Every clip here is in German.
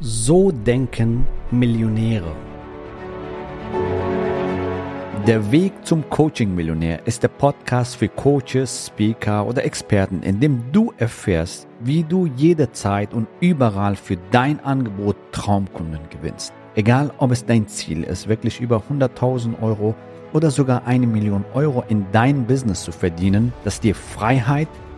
So denken Millionäre. Der Weg zum Coaching-Millionär ist der Podcast für Coaches, Speaker oder Experten, in dem du erfährst, wie du jederzeit und überall für dein Angebot Traumkunden gewinnst. Egal, ob es dein Ziel ist, wirklich über 100.000 Euro oder sogar eine Million Euro in dein Business zu verdienen, das dir Freiheit,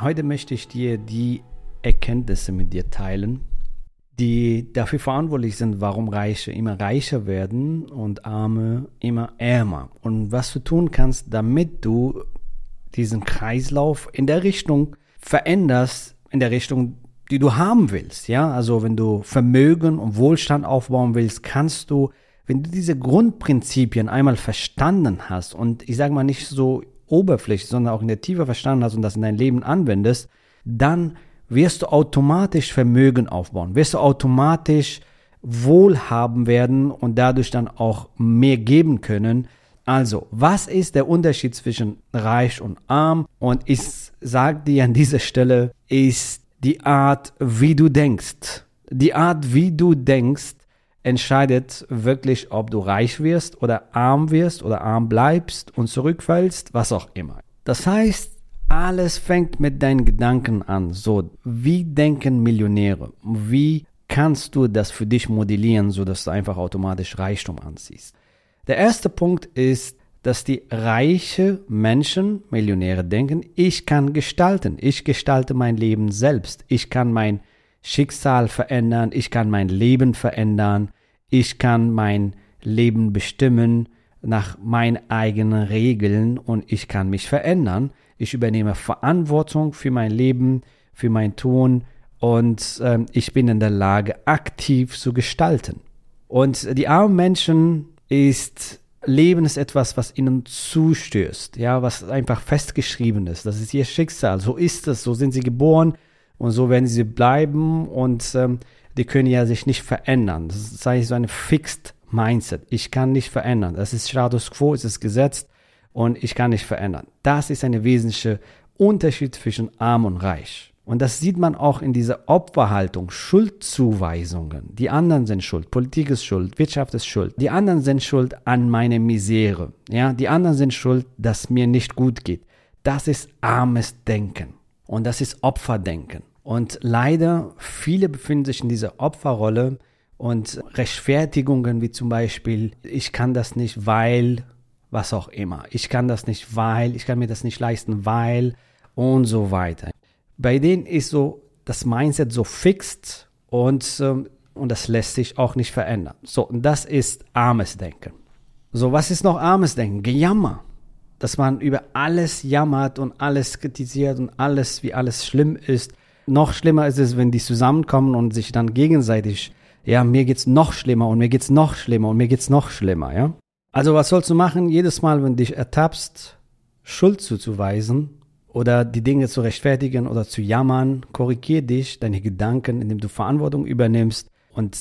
Heute möchte ich dir die Erkenntnisse mit dir teilen, die dafür verantwortlich sind, warum Reiche immer reicher werden und Arme immer ärmer. Und was du tun kannst, damit du diesen Kreislauf in der Richtung veränderst, in der Richtung, die du haben willst. Ja, also wenn du Vermögen und Wohlstand aufbauen willst, kannst du, wenn du diese Grundprinzipien einmal verstanden hast und ich sage mal nicht so oberflächlich, sondern auch in der Tiefe verstanden hast und das in dein Leben anwendest, dann wirst du automatisch Vermögen aufbauen, wirst du automatisch wohlhaben werden und dadurch dann auch mehr geben können. Also, was ist der Unterschied zwischen reich und arm? Und ich sage dir an dieser Stelle, ist die Art, wie du denkst. Die Art, wie du denkst, entscheidet wirklich, ob du reich wirst oder arm wirst oder arm bleibst und zurückfällst, was auch immer. Das heißt, alles fängt mit deinen Gedanken an. So, wie denken Millionäre? Wie kannst du das für dich modellieren, sodass du einfach automatisch Reichtum anziehst? Der erste Punkt ist, dass die reiche Menschen, Millionäre denken, ich kann gestalten, ich gestalte mein Leben selbst, ich kann mein Schicksal verändern, ich kann mein Leben verändern, ich kann mein Leben bestimmen nach meinen eigenen Regeln und ich kann mich verändern. Ich übernehme Verantwortung für mein Leben, für mein Tun und äh, ich bin in der Lage, aktiv zu gestalten. Und die armen Menschen ist Leben ist etwas, was ihnen zustößt, ja, was einfach festgeschrieben ist. Das ist ihr Schicksal. So ist es. So sind sie geboren und so werden sie bleiben und ähm, die können ja sich nicht verändern. Das ist eigentlich so eine Fixed Mindset. Ich kann nicht verändern. Das ist Status Quo, es ist gesetzt und ich kann nicht verändern. Das ist ein wesentlicher Unterschied zwischen arm und reich. Und das sieht man auch in dieser Opferhaltung, Schuldzuweisungen. Die anderen sind schuld, Politik ist schuld, Wirtschaft ist schuld. Die anderen sind schuld an meiner Misere. Ja, die anderen sind schuld, dass mir nicht gut geht. Das ist armes Denken. Und das ist Opferdenken. Und leider, viele befinden sich in dieser Opferrolle und Rechtfertigungen wie zum Beispiel, ich kann das nicht, weil, was auch immer. Ich kann das nicht, weil, ich kann mir das nicht leisten, weil und so weiter. Bei denen ist so das Mindset so fixt und, ähm, und das lässt sich auch nicht verändern. So, und das ist armes Denken. So, was ist noch armes Denken? Gejammer. Dass man über alles jammert und alles kritisiert und alles, wie alles schlimm ist noch schlimmer ist es, wenn die zusammenkommen und sich dann gegenseitig, ja, mir geht's noch schlimmer und mir geht's noch schlimmer und mir geht's noch schlimmer, ja. Also was sollst du machen? Jedes Mal, wenn dich ertappst, Schuld zuzuweisen oder die Dinge zu rechtfertigen oder zu jammern, korrigier dich, deine Gedanken, indem du Verantwortung übernimmst und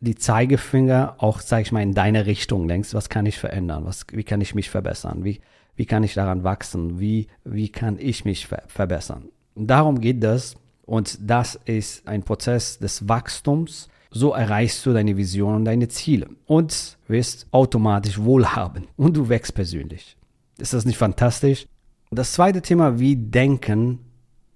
die Zeigefinger auch, sag ich mal, in deine Richtung lenkst. Was kann ich verändern? Was, wie kann ich mich verbessern? Wie, wie kann ich daran wachsen? Wie, wie kann ich mich ver verbessern? Und darum geht das, und das ist ein Prozess des Wachstums. So erreichst du deine Vision und deine Ziele und wirst automatisch wohlhabend und du wächst persönlich. Ist das nicht fantastisch? Das zweite Thema, wie denken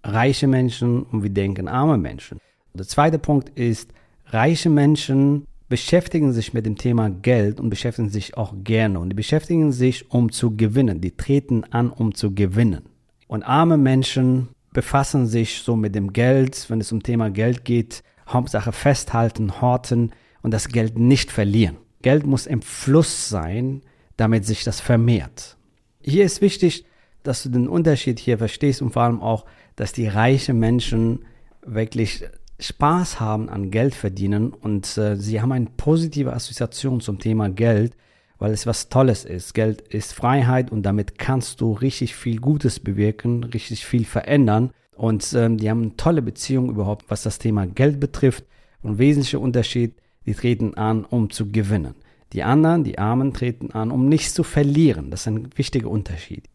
reiche Menschen und wie denken arme Menschen. Der zweite Punkt ist, reiche Menschen beschäftigen sich mit dem Thema Geld und beschäftigen sich auch gerne und die beschäftigen sich, um zu gewinnen. Die treten an, um zu gewinnen. Und arme Menschen befassen sich so mit dem Geld, wenn es um Thema Geld geht, Hauptsache festhalten, horten und das Geld nicht verlieren. Geld muss im Fluss sein, damit sich das vermehrt. Hier ist wichtig, dass du den Unterschied hier verstehst und vor allem auch, dass die reichen Menschen wirklich Spaß haben an Geld verdienen und äh, sie haben eine positive Assoziation zum Thema Geld, weil es was Tolles ist. Geld ist Freiheit und damit kannst du richtig viel Gutes bewirken, richtig viel verändern. Und ähm, die haben eine tolle Beziehung überhaupt, was das Thema Geld betrifft. Und wesentlicher Unterschied, die treten an, um zu gewinnen. Die anderen, die Armen, treten an, um nichts zu verlieren. Das ist ein wichtiger Unterschied.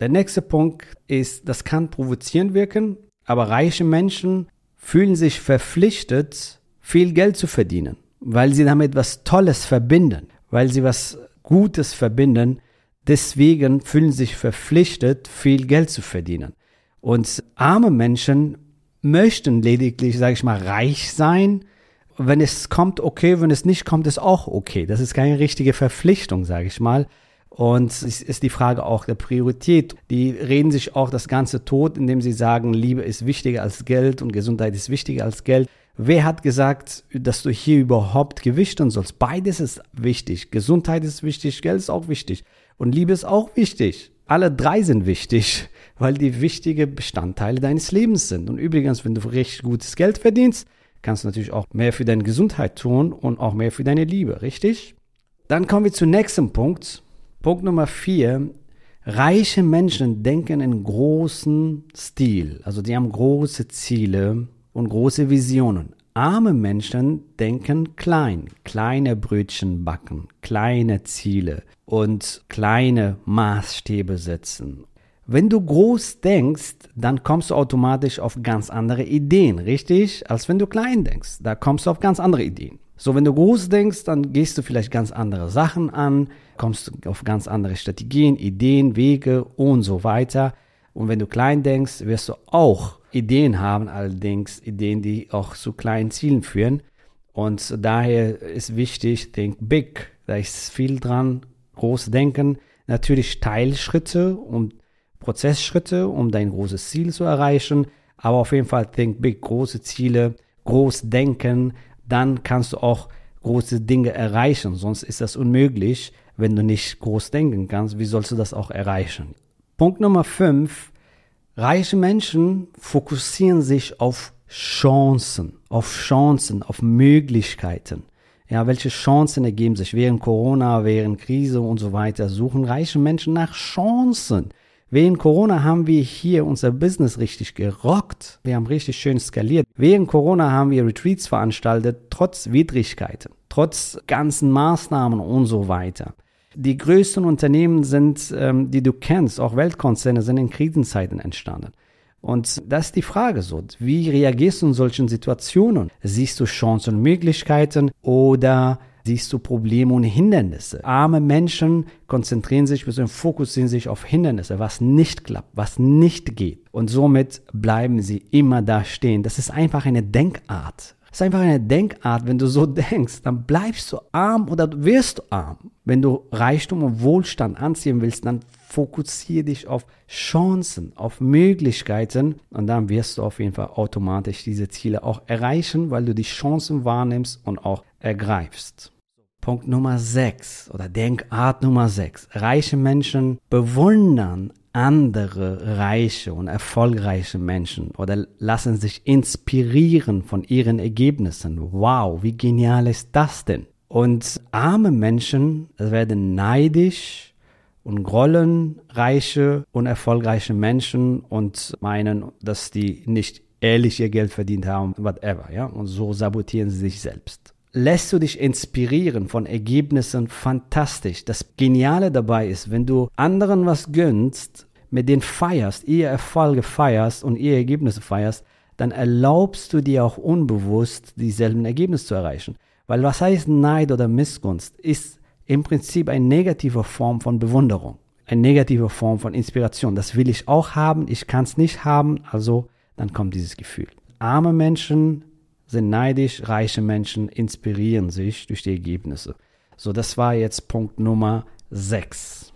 Der nächste Punkt ist, das kann provozierend wirken, aber reiche Menschen fühlen sich verpflichtet, viel Geld zu verdienen, weil sie damit was Tolles verbinden, weil sie was Gutes verbinden. Deswegen fühlen sich verpflichtet, viel Geld zu verdienen. Und arme Menschen möchten lediglich, sage ich mal, reich sein. Wenn es kommt, okay, wenn es nicht kommt, ist auch okay. Das ist keine richtige Verpflichtung, sage ich mal. Und es ist die Frage auch der Priorität. Die reden sich auch das Ganze tot, indem sie sagen, Liebe ist wichtiger als Geld und Gesundheit ist wichtiger als Geld. Wer hat gesagt, dass du hier überhaupt gewichten sollst? Beides ist wichtig. Gesundheit ist wichtig, Geld ist auch wichtig. Und Liebe ist auch wichtig. Alle drei sind wichtig, weil die wichtige Bestandteile deines Lebens sind. Und übrigens, wenn du recht gutes Geld verdienst, kannst du natürlich auch mehr für deine Gesundheit tun und auch mehr für deine Liebe, richtig? Dann kommen wir zum nächsten Punkt. Punkt Nummer vier. Reiche Menschen denken in großen Stil. Also die haben große Ziele und große Visionen. Arme Menschen denken klein, kleine Brötchen backen, kleine Ziele und kleine Maßstäbe setzen. Wenn du groß denkst, dann kommst du automatisch auf ganz andere Ideen, richtig? Als wenn du klein denkst. Da kommst du auf ganz andere Ideen. So, wenn du groß denkst, dann gehst du vielleicht ganz andere Sachen an, kommst auf ganz andere Strategien, Ideen, Wege und so weiter. Und wenn du klein denkst, wirst du auch Ideen haben, allerdings Ideen, die auch zu kleinen Zielen führen. Und daher ist wichtig, think big. Da ist viel dran, groß denken. Natürlich Teilschritte und Prozessschritte, um dein großes Ziel zu erreichen. Aber auf jeden Fall think big, große Ziele, groß denken, dann kannst du auch große Dinge erreichen. Sonst ist das unmöglich, wenn du nicht groß denken kannst. Wie sollst du das auch erreichen? Punkt Nummer 5. Reiche Menschen fokussieren sich auf Chancen, auf Chancen, auf Möglichkeiten. Ja, welche Chancen ergeben sich während Corona, während Krise und so weiter? Suchen reiche Menschen nach Chancen. Während Corona haben wir hier unser Business richtig gerockt. Wir haben richtig schön skaliert. Während Corona haben wir Retreats veranstaltet, trotz Widrigkeiten, trotz ganzen Maßnahmen und so weiter. Die größten Unternehmen sind, ähm, die du kennst, auch Weltkonzerne, sind in Krisenzeiten entstanden. Und das ist die Frage so. Wie reagierst du in solchen Situationen? Siehst du Chancen und Möglichkeiten oder siehst du Probleme und Hindernisse. Arme Menschen konzentrieren sich, fokussieren sich auf Hindernisse, was nicht klappt, was nicht geht. Und somit bleiben sie immer da stehen. Das ist einfach eine Denkart. Das ist einfach eine Denkart, wenn du so denkst, dann bleibst du arm oder wirst du arm. Wenn du Reichtum und Wohlstand anziehen willst, dann fokussiere dich auf Chancen, auf Möglichkeiten und dann wirst du auf jeden Fall automatisch diese Ziele auch erreichen, weil du die Chancen wahrnimmst und auch ergreifst. Punkt Nummer 6 oder Denkart Nummer 6. Reiche Menschen bewundern andere reiche und erfolgreiche Menschen oder lassen sich inspirieren von ihren Ergebnissen. Wow, wie genial ist das denn? Und arme Menschen werden neidisch und grollen reiche und erfolgreiche Menschen und meinen, dass die nicht ehrlich ihr Geld verdient haben, whatever, ja? Und so sabotieren sie sich selbst lässt du dich inspirieren von Ergebnissen fantastisch. Das Geniale dabei ist, wenn du anderen was gönnst, mit denen feierst, ihr Erfolge feierst und ihr Ergebnisse feierst, dann erlaubst du dir auch unbewusst dieselben Ergebnisse zu erreichen. Weil was heißt Neid oder Missgunst? Ist im Prinzip eine negative Form von Bewunderung, eine negative Form von Inspiration. Das will ich auch haben, ich kann es nicht haben, also dann kommt dieses Gefühl. Arme Menschen sind neidisch, reiche Menschen inspirieren sich durch die Ergebnisse. So, das war jetzt Punkt Nummer 6.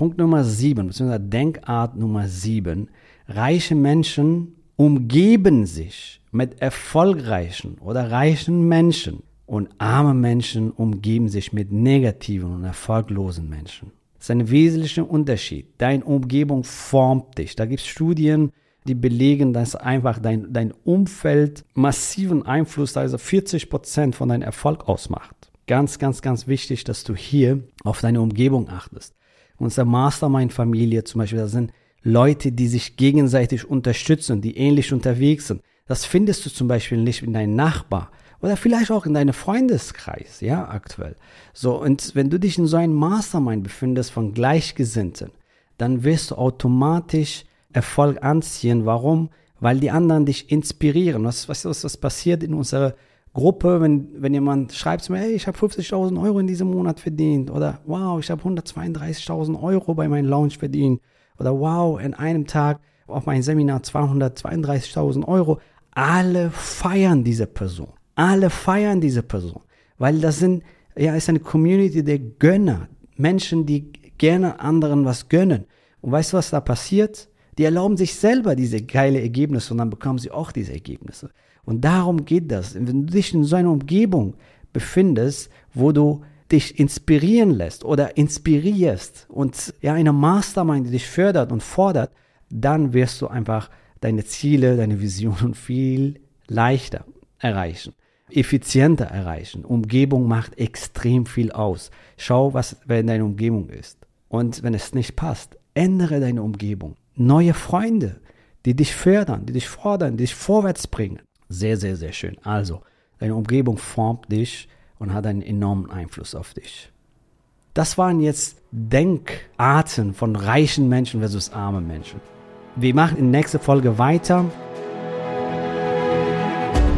Punkt Nummer 7, beziehungsweise Denkart Nummer 7. Reiche Menschen umgeben sich mit erfolgreichen oder reichen Menschen und arme Menschen umgeben sich mit negativen und erfolglosen Menschen. Das ist ein wesentlicher Unterschied. Deine Umgebung formt dich. Da gibt es Studien, die belegen, dass einfach dein, dein Umfeld massiven Einfluss, also 40 Prozent von deinem Erfolg ausmacht. Ganz, ganz, ganz wichtig, dass du hier auf deine Umgebung achtest. Unsere Mastermind-Familie zum Beispiel, das sind Leute, die sich gegenseitig unterstützen, die ähnlich unterwegs sind. Das findest du zum Beispiel nicht in deinem Nachbar oder vielleicht auch in deinem Freundeskreis, ja, aktuell. So, und wenn du dich in so einem Mastermind befindest von Gleichgesinnten, dann wirst du automatisch Erfolg anziehen. Warum? Weil die anderen dich inspirieren. Was, was, was, was passiert in unserer Gruppe, wenn, wenn jemand schreibt zu mir, hey, ich habe 50.000 Euro in diesem Monat verdient oder wow, ich habe 132.000 Euro bei meinem Launch verdient oder wow, in einem Tag auf mein Seminar 232.000 Euro. Alle feiern diese Person. Alle feiern diese Person, weil das sind, ja, ist eine Community der Gönner. Menschen, die gerne anderen was gönnen. Und weißt du, was da passiert? Die erlauben sich selber diese geile Ergebnisse und dann bekommen sie auch diese Ergebnisse. Und darum geht das. Wenn du dich in so einer Umgebung befindest, wo du dich inspirieren lässt oder inspirierst und ja eine Mastermind, die dich fördert und fordert, dann wirst du einfach deine Ziele, deine Visionen viel leichter erreichen, effizienter erreichen. Umgebung macht extrem viel aus. Schau, was in deiner Umgebung ist. Und wenn es nicht passt, ändere deine Umgebung. Neue Freunde, die dich fördern, die dich fordern, die dich vorwärts bringen. Sehr, sehr, sehr schön. Also, deine Umgebung formt dich und hat einen enormen Einfluss auf dich. Das waren jetzt Denkarten von reichen Menschen versus armen Menschen. Wir machen in der nächsten Folge weiter.